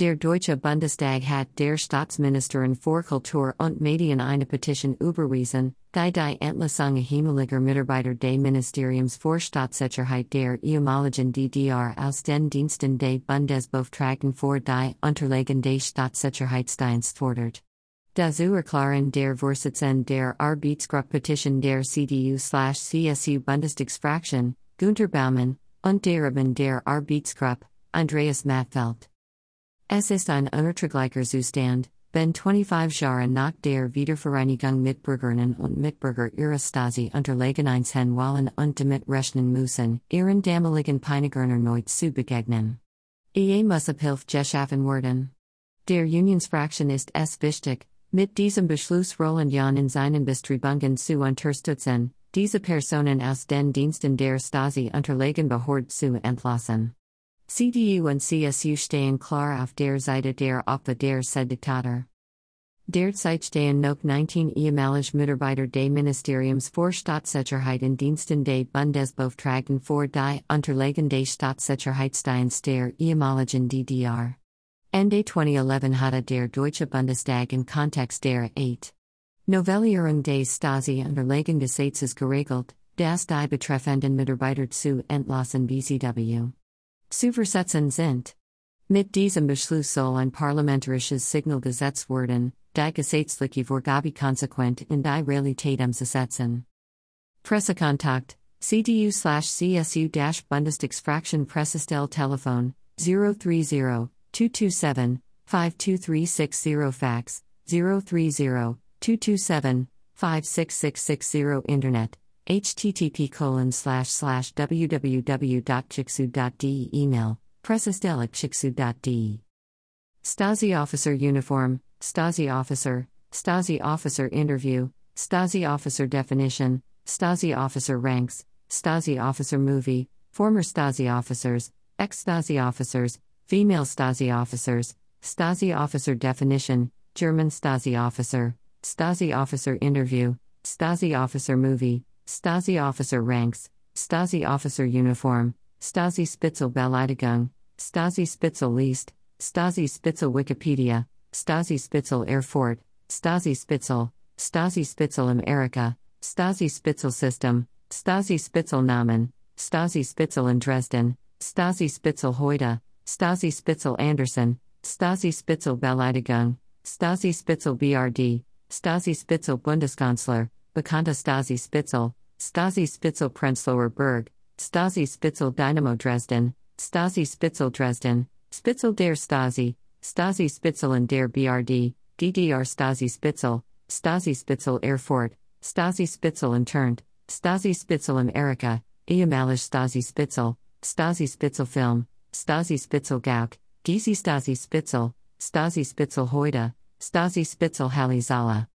Der Deutsche Bundestag hat der Staatsministerin für Kultur und Medien eine Petition überwiesen, die die Entlassung ehemaliger Mitarbeiter des Ministeriums für Staatssicherheit der ehemaligen DDR aus den Diensten des Bundesbeauftragten für die Unterlagen des Staatssicherheitsdienst fordert. Dazu erklaren der Vorsitzende der Arbeitsgruppe-Petition der CDU-CSU Bundestagsfraktion, Günter Baumann, und der Obmann der Arbeitsgruppe, Andreas Mattfeld. Es ist ein unerträglicher Zustand, wenn 25 Jahre nach der Wiedervereinigung mit Bürgerinnen und Mitbürger ihrer Stasi Unterlagen einzeln wallen und damit rechnen müssen, ihren damaligen Peiniger erneut zu begegnen. Ehe muss Abhilfe geschaffen werden. Der Unionsfraktion ist es wichtig, Mit diesem Beschluss Roland Jahn in seinen Bestrebungen zu unterstützen, diese Personen aus den Diensten der Stasi Unterlagen Behörd zu entlassen. CDU und CSU stehen klar auf der Seite der Opfer der SED-Diktatur. Derzeit stehen noch 19 ehemalige Mitarbeiter des Ministeriums für Staatssicherheit in Diensten des Bundesbeauftragten für die Unterlagen des Staatssicherheitsdienst der ehemaligen DDR. Ende 2011 hatte der Deutsche Bundestag im Kontext der 8. Novellierung des Stasi-Unterlagengesetzes geregelt, das die betreffenden Mitarbeiter zu entlassen bzw. zu versetzen sind. Mit diesem Beschluss soll ein parlamentarisches Signal gesetzt werden, die gesetzliche Vorgabe konsequent in die Realität umzusetzen. Pressekontakt, CDU-CSU-Bundestagsfraktion Pressestelle Telefon, 030 227 52360 fax 030 227 56660 internet http colon slash slash www.jixu.de email pressesdelicjixu.de Stasi officer uniform Stasi officer Stasi officer interview Stasi officer definition Stasi officer ranks Stasi officer movie former Stasi officers ex Stasi officers Female Stasi officers, Stasi officer definition, German Stasi officer, Stasi officer interview, Stasi officer movie, Stasi officer ranks, Stasi officer uniform, Stasi Spitzel Beleidigung, Stasi Spitzel List, Stasi Spitzel Wikipedia, Stasi Spitzel Erfurt, Stasi Spitzel, Stasi Spitzel America, Stasi Spitzel System, Stasi Spitzel Namen, Stasi Spitzel in Dresden, Stasi Spitzel heute, Stasi Spitzel Anderson, Stasi Spitzel Beleidigung, Stasi Spitzel BRD, Stasi Spitzel Bundeskanzler, Bekannte Stasi Spitzel, Stasi Spitzel Prenzlauer Berg, Stasi Spitzel Dynamo Dresden, Stasi Spitzel Dresden, Spitzel der Stasi, Stasi Spitzel in der BRD, DDR Stasi Spitzel, Stasi Spitzel Erfurt, Stasi Spitzel interned, Stasi Spitzel America, ehemalige Stasi Spitzel, Stasi Spitzel Film, Stasi Spitzel Gauck, Gizi Stasi Spitzel, Stasi Spitzel heute, Stasi Spitzel Halizala.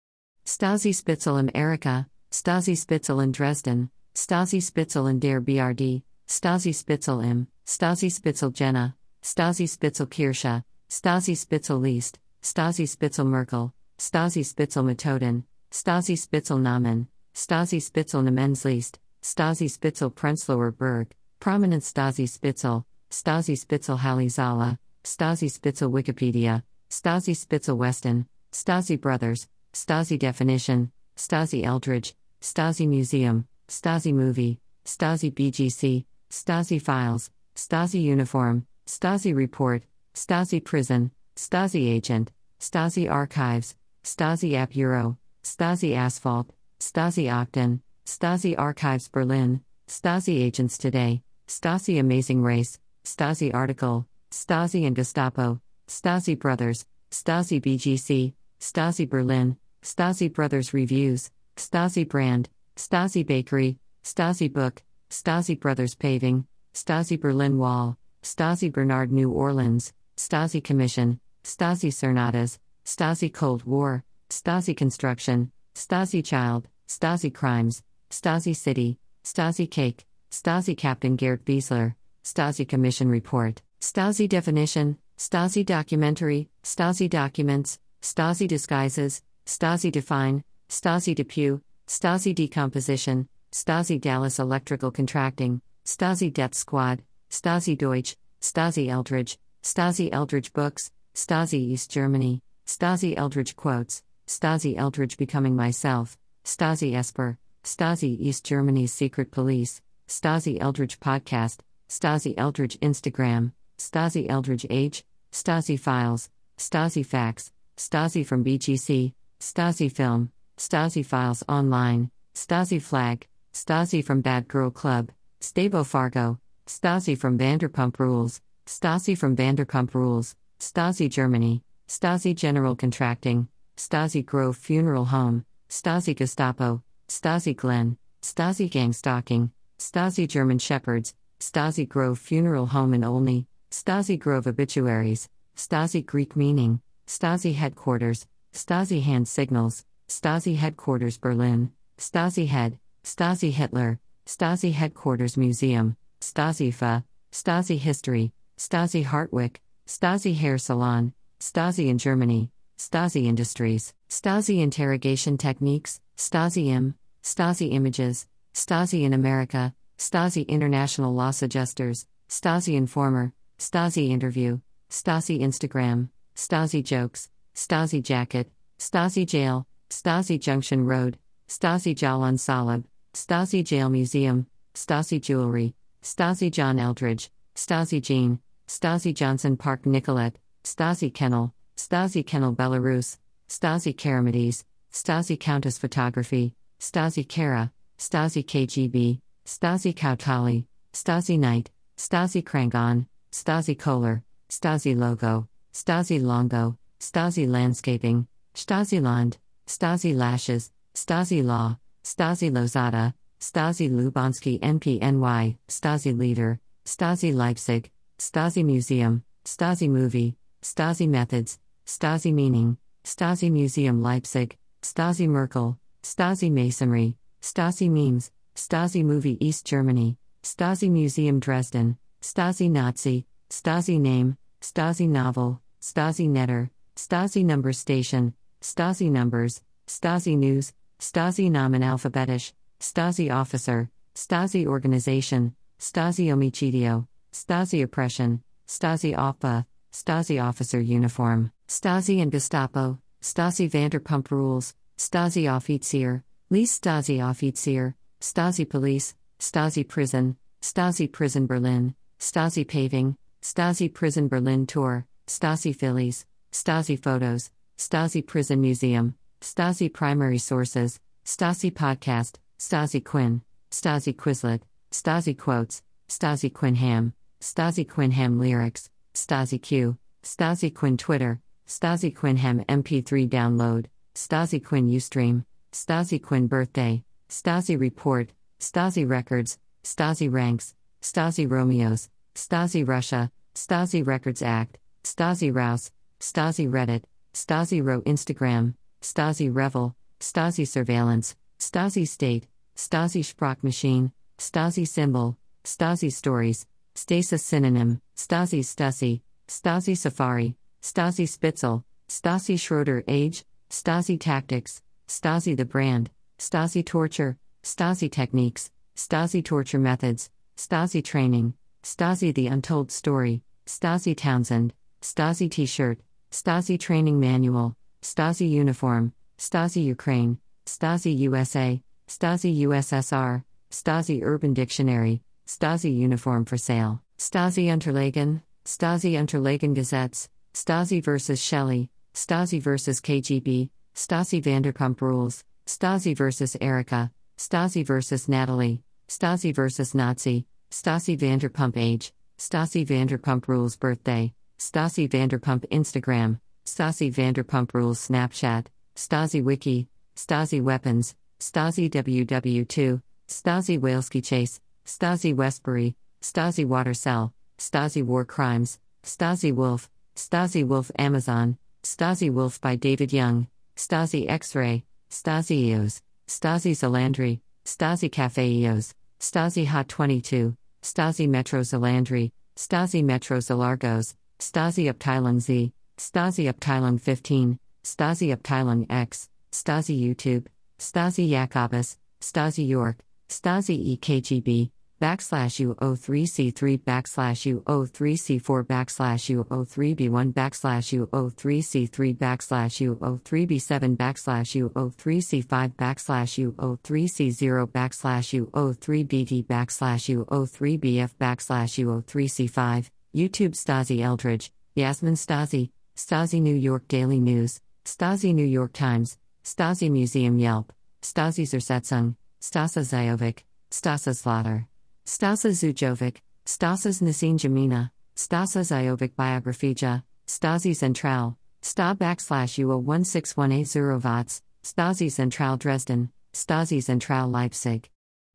Stasi Spitzel im Erika, Stasi Spitzel in Dresden, Stasi Spitzel in der BRD, Stasi Spitzel im, Stasi Spitzel Jena, Stasi Spitzel Kirche, Stasi Spitzel List, Stasi Spitzel Merkel, Stasi Spitzel Methoden, Stasi Spitzel Namen, Stasi Spitzel Namensliest, Stasi Spitzel Prenzlauer Berg, Prominent Stasi Spitzel, Stasi Spitzel Halizala, Stasi Spitzel Wikipedia, Stasi Spitzel Weston, Stasi Brothers, Stasi Definition, Stasi Eldredge, Stasi Museum, Stasi Movie, Stasi BGC, Stasi Files, Stasi Uniform, Stasi Report, Stasi Prison, Stasi Agent, Stasi Archives, Stasi App Euro, Stasi Asphalt, Stasi Octon, Stasi Archives Berlin, Stasi Agents Today, Stasi Amazing Race, Stasi article, Stasi and Gestapo, Stasi Brothers, Stasi BGC, Stasi Berlin, Stasi Brothers Reviews, Stasi Brand, Stasi Bakery, Stasi Book, Stasi Brothers Paving, Stasi Berlin Wall, Stasi Bernard New Orleans, Stasi Commission, Stasi Cernadas, Stasi Cold War, Stasi Construction, Stasi Child, Stasi Crimes, Stasi City, Stasi Cake, Stasi Captain Gerd Wiesler, Stasi Commission Report, Stasi Definition, Stasi Documentary, Stasi Documents, Stasi Disguises, Stasi Define, Stasi Depew, Stasi Decomposition, Stasi Dallas Electrical Contracting, Stasi Death Squad, Stasi Deutsch, Stasi Eldredge, Stasi Eldredge Books, Stasi East Germany, Stasi Eldredge quotes, Stasi Eldredge becoming myself, Stasi Esper, Stasi East Germany's secret police, Stasi Eldredge podcast, Stasi Eldredge Instagram, Stasi Eldredge age, Stasi files, Stasi facts, Stasi from BGC, Stasi film, Stasi files online, Stasi flag, Stasi from Bad Girl Club, Stavo Fargo, Stasi from Vanderpump Rules, Stasi from Vanderpump Rules, Stasi Germany, Stasi General Contracting, Stasi Grove Funeral Home, Stasi Gestapo, Stasi Glen, Stasi Gang Stalking, Stasi German Shepherds, Stasi Grove Funeral Home in Olney, Stasi Grove Obituaries, Stasi Greek Meaning, Stasi Headquarters, Stasi Hand Signals, Stasi Headquarters Berlin, Stasi Head, Stasi Hitler, Stasi Headquarters Museum, Stasi FA, Stasi History, Stasi Hartwick, Stasi Hair Salon, Stasi in Germany, Stasi Industries, Stasi Interrogation Techniques, Stasi Im, Stasi Images, Stasi in America, Stasi International Loss Adjusters, Stasi Informer, Stasi Interview, Stasi Instagram, Stasi Jokes, Stasi Jacket, Stasi Jail, Stasi Junction Road, Stasi Jalan Salib, Stasi Jail Museum, Stasi Jewelry, Stasi John Eldredge, Stasi Jean, Stasi Johnson Park Nicolette, Stasi Kennel, Stasi Kennel Belarus, Stasi Karamides, Stasi Countess Photography, Stasi Kara, Stasi KGB, Stasi Kautali, Stasi Knight, Stasi Krangon, Stasi Kohler, Stasi Logo, Stasi Longo, Stasi Landscaping, Stasi Land, Stasi Lashes, Stasi Law, Stasi Lozada, Stasi Lubansky NPNY, Stasi Leader, Stasi Leipzig, Stasi Museum, Stasi Movie, Stasi Methods, Stasi Meaning, Stasi Museum Leipzig, Stasi Merkel, Stasi Masonry, Stasi Memes, Stasi Movie East Germany, Stasi Museum Dresden, Stasi Nazi, Stasi Name, Stasi Novel, Stasi Netter, Stasi Number Station, Stasi Numbers, Stasi News, Stasi Namen Alphabetisch, Stasi Officer, Stasi Organization, Stasi Omicidio, Stasi Oppression, Stasi Oppa, Stasi Officer Uniform, Stasi and Gestapo, Stasi Vanderpump Rules, Stasi Offizier, Lease Stasi Offizier, Stasi Police, Stasi Prison, Stasi Prison Berlin, Stasi Paving, Stasi Prison Berlin Tour, Stasi Phillies, Stasi Photos, Stasi Prison Museum, Stasi Primary Sources, Stasi Podcast, Stasi Quinn, Stasi Quizlet, Stasi Quotes, Stasi Quinham, Stasi Quinham Lyrics, Stasi Q, Stasi Quinn Twitter, Stasi Quinham MP3 Download, Stasi Quinn Ustream, Stasi Quinn Birthday, Stasi Report, Stasi Records, Stasi Ranks, Stasi Romeos, Stasi Russia, Stasi Records Act, Stasi Rouse, Stasi Reddit, Stasi Row Instagram, Stasi Revel, Stasi Surveillance, Stasi State, Stasi Sprachmaschine, Stasi Symbol, Stasi Stories, Stasis Synonym, Stasi Stasi, Stasi Safari, Stasi Spitzel, Stasi Schroeder Age, Stasi Tactics, Stasi the Brand, Stasi Torture, Stasi Techniques, Stasi Torture Methods, Stasi Training, Stasi The Untold Story, Stasi Townsend, Stasi T shirt, Stasi Training Manual, Stasi Uniform, Stasi Ukraine, Stasi USA, Stasi USSR, Stasi Urban Dictionary, Stasi Uniform for Sale, Stasi Unterlagen, Stasi Unterlagen Gazettes, Stasi vs. Shelley, Stasi vs. KGB, Stasi Vanderpump Rules, Stasi vs. Erica, Stasi vs. Natalie, Stasi vs. Nazi, Stasi Vanderpump Age, Stasi Vanderpump Rules Birthday, Stasi Vanderpump Instagram, Stasi Vanderpump Rules Snapchat, Stasi Wiki, Stasi Weapons, Stasi WW2, Stasi Waleski Chase, Stasi Westbury, Stasi Water Cell, Stasi War Crimes, Stasi Wolf, Stasi Wolf Amazon, Stasi Wolf by David Young, Stasi X Ray, Stasi EOS, Stasi Zalandri, Stasi Cafe EOS, Stasi Hot 22, Stasi Metro Zalandri, Stasi Metro Zalargos, Stasi Abteilung Z, Stasi Abteilung 15, Stasi Abteilung X, Stasi YouTube, Stasi Jacobus, Stasi York, Stasi EKGB, backslash U03C3 backslash U03C4 backslash U03B1 backslash U03C3 backslash U03B7 backslash U03C5 backslash U03C0 backslash U03BD backslash U03BF backslash U03C5 YouTube Stasi Eldredge, Yasmin Stasi, Stasi New York Daily News, Stasi New York Times, Stasi Museum Yelp, Stasi Zersetzung, Stasa Zajovic, Stasa Slaughter. Stasa Zujovic, Stasas Nasin Jamina, Stasa Zajovic Biografija, Stasi Central, Sta backslash UO 16180 Watts, Stasi Central Dresden, Stasi Central Leipzig.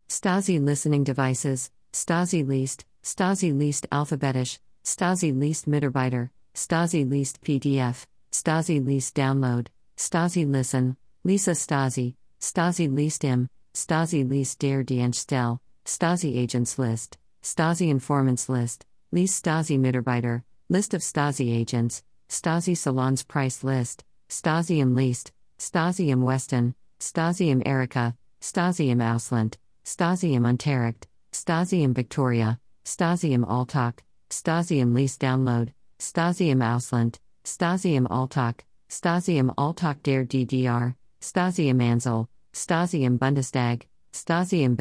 Stasi Listening Devices, Stasi Least, Stasi Least Alphabetisch, Stasi Least Mitarbeiter, Stasi Least PDF, Stasi Least Download, Stasi Listen, Lisa Stasi, Stasi Least Im, Stasi Least Der Dienststelle, Stasi Agents List, Stasi Informants List, List Stasi Mitarbeiter, List of Stasi Agents, Stasi Salons Price List, Stasi im Least, Stasi im Westen, Stasi im Erika, Stasi im Ausland, Stasi im Unterricht, Stasi im Victoria, Stasi im Alltag, Stasi im Least Download, Stasi im Ausland, Stasi im Alltag, Stasi im der DDR, Stasi im Ansel, Stasi im Bundestag, Stasi im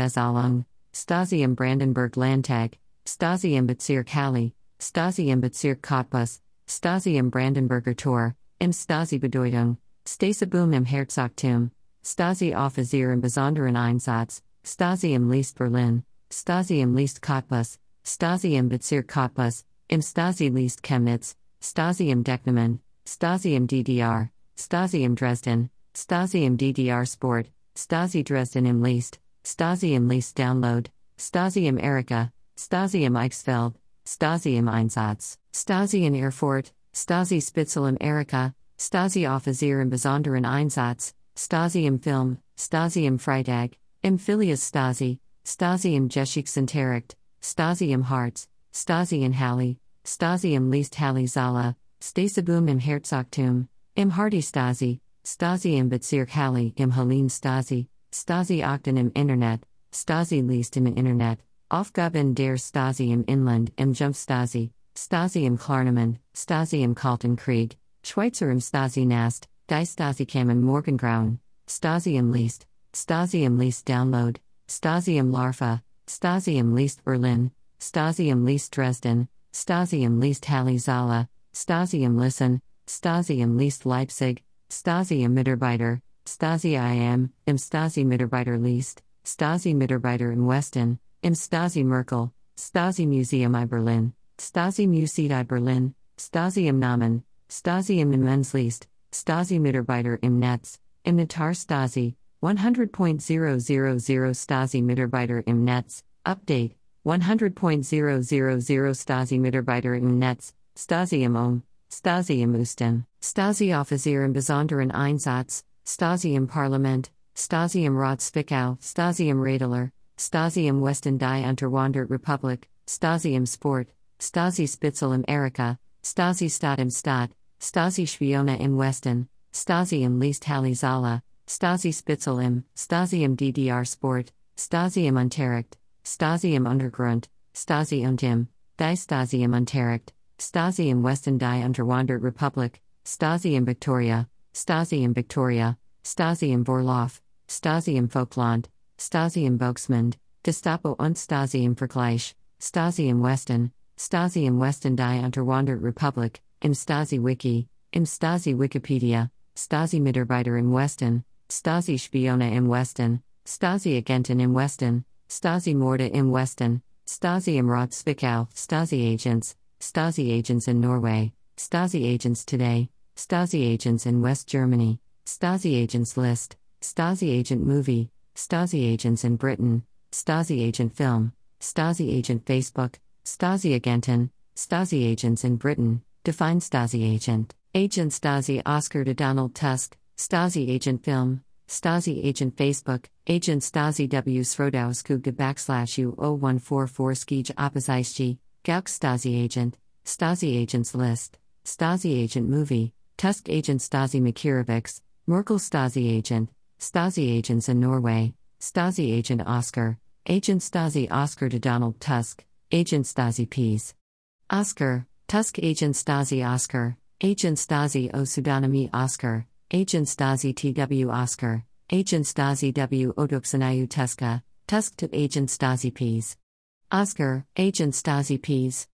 Stasi im Brandenburg Landtag, Stasi im Bezirk Halle, Stasi im Bezirk Cottbus, Stasi im Brandenburger Tor, im Stasi Bedeutung, Stasibum im Herzogtum, Stasi Offizier im Besonderen Einsatz, Stasi im Least Berlin, Stasi im Least Cottbus, Stasi im Bezirk Cottbus, im Stasi Least Chemnitz, Stasi im Decknamen, Stasi im DDR, Stasi im Dresden, Stasi im DDR Sport, Stasi Dresden im Least, Stasi im Least Download, Stasi im Erika, Stasi im Eichsfeld, Stasi im Einsatz, Stasi in Erfurt, Stasi Spitzel im Erika, Stasi Offizier im Besonderen Einsatz, Stasi im Film, Stasi im Freitag, im Filius Stasi, Stasi im Geschichtsunterricht, Stasi im Harz, Stasi in Halle, Stasi im Least Halle Zala, Stasibum im Herzogtum, im Hardy Stasi, Stasi im Bezirk Halle im Helene Stasi, Stasi Achten im Internet, Stasi Least im Internet, Aufgaben der Stasi im Inland im Jump Stasi, Stasi im Klarnamen, Stasi im Kalten Krieg, Schweizer im Stasi Nast, Die Stasi kam im Morgengrauen, Stasi im Least, Stasi im Least Download, Stasi im Larva, Stasi im Least Berlin, Stasi im Least Dresden, Stasi im Least Halle Zala, Stasi im Listen, Stasi im Least Leipzig, Stasi im Mitarbeiter, Stasi IM, im Stasi Mitarbeiter Least, Stasi Mitarbeiter in Westen, im Stasi Merkel, Stasi Museum I Berlin, Stasi Museet I Berlin, Stasi im Namen, Stasi im Immensleast, Stasi Mitarbeiter im Netz, im Natar Stasi, 100.000 Stasi Mitarbeiter im Netz, Update, 100.000 Stasi Mitarbeiter im Netz, Stasi im Ohm, Stasi im Osten, Stasi Offizier im Besonderen Einsatz, Stasi im Parlament, Stasi im Rat Zwickau, Stasi im Radler, Stasi im Westen die Unterwandert Republik, Stasi im Sport, Stasi Spitzel im Erika, Stasi Stadt im Stadt, Stasi Schwiona im Westen, Stasi im Least Halle Zala, Stasi Spitzel im, Stasi im DDR Sport, Stasi im Unterricht, Untergrund, Stasi und im, Die Stasi im Unterricht, Stasi im Westen die Unterwandert Republik, Stasi Victoria, Stasi im Victoria, Stasi im Vorlauf, Stasi im Folkland, Stasi im Volksmund, Gestapo und Stasi im Vergleich, Stasi im Westen, Stasi im Westen die Unterwandert Republik, im Stasi Wiki, im Stasi Wikipedia, Stasi Mitarbeiter im Westen, Stasi Spione im Westen, Stasi Agenten im Westen, Stasi Morde im Westen, Stasi im Rat Stasi Agents, Stasi Agents in Norway, Stasi Agents Today, Stasi Agents in West Germany, Stasi Agents List, Stasi Agent Movie, Stasi Agents in Britain, Stasi Agent Film, Stasi Agent Facebook, Stasi Agenten, Stasi Agents in Britain, Define Stasi Agent, Agent Stasi Oscar to Donald Tusk, Stasi Agent Film, Stasi Agent Facebook, Agent Stasi W. Srodowskugda backslash U 0144 Skij Opposition, Gauck Stasi Agent, Stasi Agents List, Stasi Agent Movie, Tusk Agent Stasi Makirovics, Merkel Stasi Agent, Stasi Agents in Norway, Stasi Agent Oscar, Agent Stasi Oscar to Donald Tusk, Agent Stasi Peace. Oscar, Tusk Agent Stasi Oscar, Agent Stasi O Pseudonymy Oscar, Agent Stasi TW Oscar, Agent Stasi W Oduksanayu Tuska, Tusk to Agent Stasi Peas. Oscar, Agent Stasi Peas.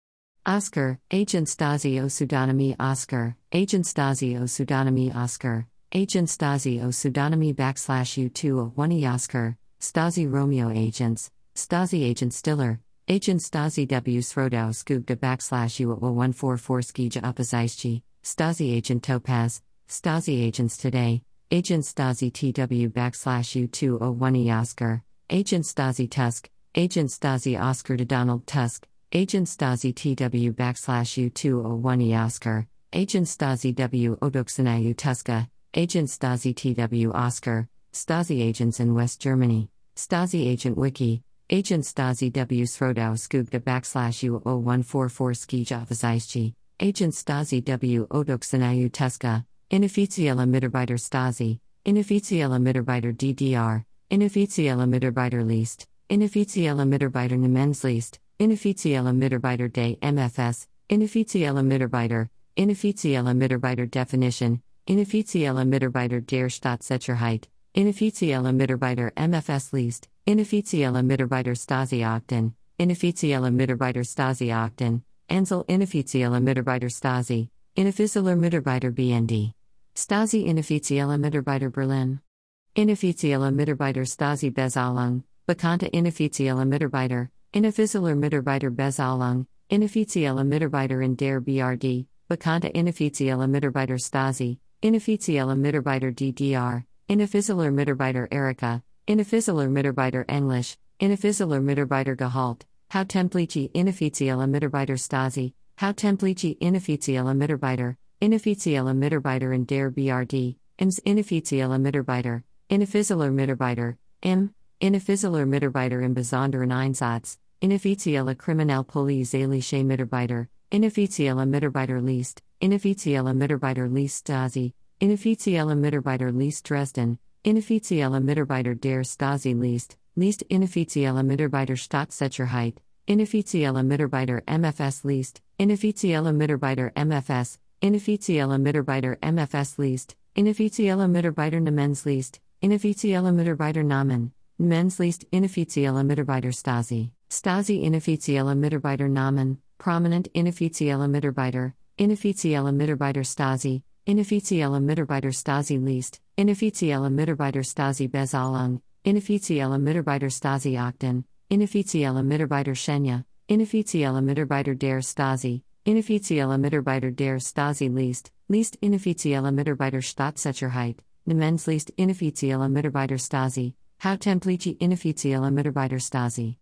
Oscar, Agent Stasi O Pseudonymy Oscar, Agent Stasi O Pseudonymy Oscar, Agent Stasi O Pseudonymy backslash U2 of 1 Oscar, Stasi Romeo Agents, Stasi Agent Stiller, Agent Stasi W. Srodau Skugda backslash U 144 Skija Opozicki, Stasi Agent Topaz, Stasi Agents Today, Agent Stasi TW backslash U201 Oscar, Agent Stasi Tusk, Agent Stasi Oscar to Donald Tusk, Agent Stasi TW backslash U201 Oscar, Agent Stasi W Odoksanayu Tuska, Agent Stasi TW Oscar, Stasi Agents in West Germany, Stasi Agent Wiki, Agent Stasi W Srodau Skugda backslash U0144 Skij Agent Stasi W Odoksanayu Tuska, Inoffizielle Mitarbeiter Stasi, Inoffizielle Mitarbeiter DDR, Inoffizielle Mitarbeiter List, Inoffizielle Mitarbeiter Namenslist, Inoffizielle Mitarbeiter Day MFS, Inoffizielle Mitarbeiter, Inoffizielle Mitarbeiter Definition, Inoffizielle Mitarbeiter der Staatssicherheit, Inoffizielle Mitarbeiter MFS List, Inoffizielle Mitarbeiter Stasi Akten, Inoffizielle Mitarbeiter Stasi Akten, Ansel Inoffizielle Mitarbeiter Stasi, Inoffizieller Mitarbeiter BND. Stasi Inoffizielle Mitarbeiter Berlin. Inoffizielle Mitarbeiter Stasi Bezahlung, Bekannte Inoffizielle Mitarbeiter, Inoffizieller Mitarbeiter Bezahlung, Inoffizielle Mitarbeiter in der BRD, Bekannte Inoffizielle Mitarbeiter Stasi, Inoffizielle Mitarbeiter DDR, Inoffizieller Mitarbeiter Erika, Inoffizieller Mitarbeiter Englisch, Inoffizieller Mitarbeiter Gehalt, How Templici Inoffizielle Mitarbeiter Stasi, How Templici Inoffizielle Mitarbeiter, Inoffizielle Mitarbeiter in der BRD, IMS Inoffizielle Mitarbeiter, Inoffizieller Mitarbeiter, IM, Inoffizieller Mitarbeiter im Besonderen Einsatz, Inoffizielle Kriminalpolizeiliche Mitarbeiter, Inoffizielle Mitarbeiter List, Inoffizielle Mitarbeiter List Stasi, Inoffizielle Mitarbeiter List Dresden, Inoffizielle Mitarbeiter der Stasi List, List Inoffizielle Mitarbeiter Staatssicherheit, Inoffizielle Mitarbeiter MFS List, Inoffizielle Mitarbeiter MFS, Inoffizielle Mitarbeiter MFS List, Inoffizielle Mitarbeiter Namenslist, Inoffizielle Mitarbeiter Namen, Namenslist Inoffizielle Mitarbeiter Stasi, Stasi Inoffizielle Mitarbeiter Namen, Prominent Inoffizielle Mitarbeiter, Inoffizielle Mitarbeiter Stasi, Inoffizielle Mitarbeiter Stasi List, Inoffizielle Mitarbeiter Stasi Bezahlung, Inoffizielle Mitarbeiter Stasi Akten, Inoffizielle Mitarbeiter Schenya, Inoffizielle Mitarbeiter der Stasi, Inoffizielle Mitarbeiter der Stasi List, List Inoffizielle Mitarbeiter Staatssicherheit, Namens List Inoffizielle Mitarbeiter Stasi, How Templici Inoffizielle Mitarbeiter Stasi.